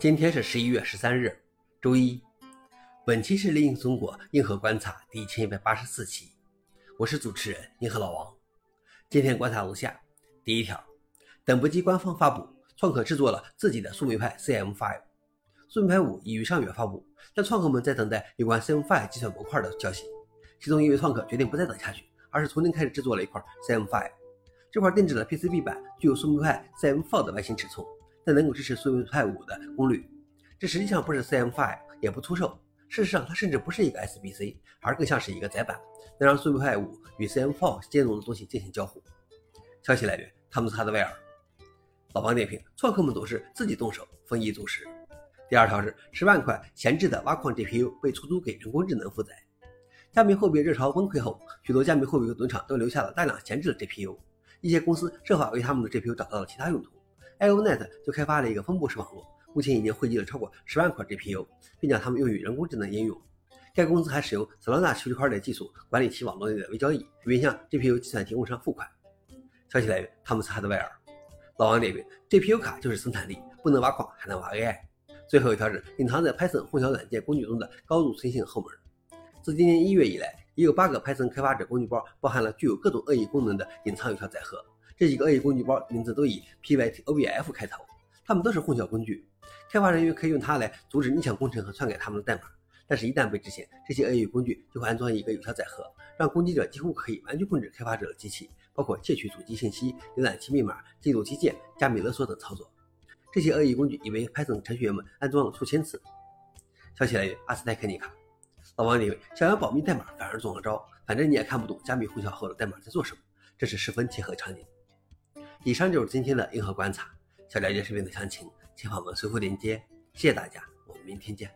今天是十一月十三日，周一。本期是《猎鹰中国硬核观察》第一千一百八十四期，我是主持人硬核老王。今天观察如下：第一条，等不及官方发布，创客制作了自己的树莓派 CM5。树莓派五已于上月发布，但创客们在等待有关 CM5 计算模块的消息。其中一位创客决定不再等下去，而是从零开始制作了一块 CM5。这块定制的 PCB 板，具有树莓派 CM4 的外形尺寸。但能够支持苏维派五的功率，这实际上不是 CM5，也不出售。事实上，它甚至不是一个 SBC，而更像是一个载板，能让苏维派五与 CM4 兼容的东西进行交互。消息来源：汤姆斯哈德威尔。老王点评：创客们总是自己动手，丰衣足食。第二条是十万块闲置的挖矿 GPU 被出租给人工智能负载。加密货币热潮崩溃后，许多加密货币赌场都留下了大量闲置的 GPU，一些公司设法为他们的 GPU 找到了其他用途。IONET 就开发了一个分布式网络，目前已经汇集了超过十万块 GPU，并将它们用于人工智能应用。该公司还使用 Solana 区块链技术管理其网络内的微交易，并向 GPU 计算提供商付款。消息来源：汤姆斯哈德威尔。老王点评：GPU 卡就是生产力，不能挖矿还能挖 AI。最后一条是隐藏在 Python 混淆软件工具中的高度存性后门。自今年一月以来，已有八个 Python 开发者工具包包含了具有各种恶意功能的隐藏有效载荷。这几个恶意工具包名字都以 pytobf 开头，它们都是混淆工具，开发人员可以用它来阻止逆向工程和篡改他们的代码。但是，一旦被执行，这些恶意工具就会安装一个有效载荷，让攻击者几乎可以完全控制开发者的机器，包括窃取主机信息、浏览其密码、记录基件、加密勒索等操作。这些恶意工具已被 Python 程序员们安装了数千次。消息来源：阿斯泰克尼卡。老王认为，想要保密代码反而中了招，反正你也看不懂加密混淆后的代码在做什么，这是十分切合场景。以上就是今天的硬核观察。想了解视频的详情，请访问随后链接。谢谢大家，我们明天见。